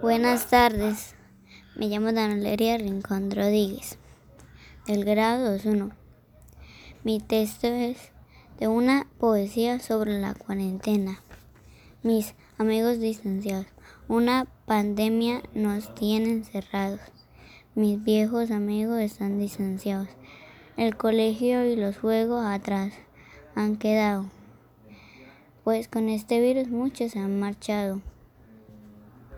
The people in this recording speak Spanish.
Buenas tardes. Me llamo Danaleria Rincón Rodríguez, del grado 2.1. Mi texto es de una poesía sobre la cuarentena. Mis amigos distanciados. Una pandemia nos tiene encerrados. Mis viejos amigos están distanciados. El colegio y los juegos atrás han quedado. Pues con este virus muchos se han marchado.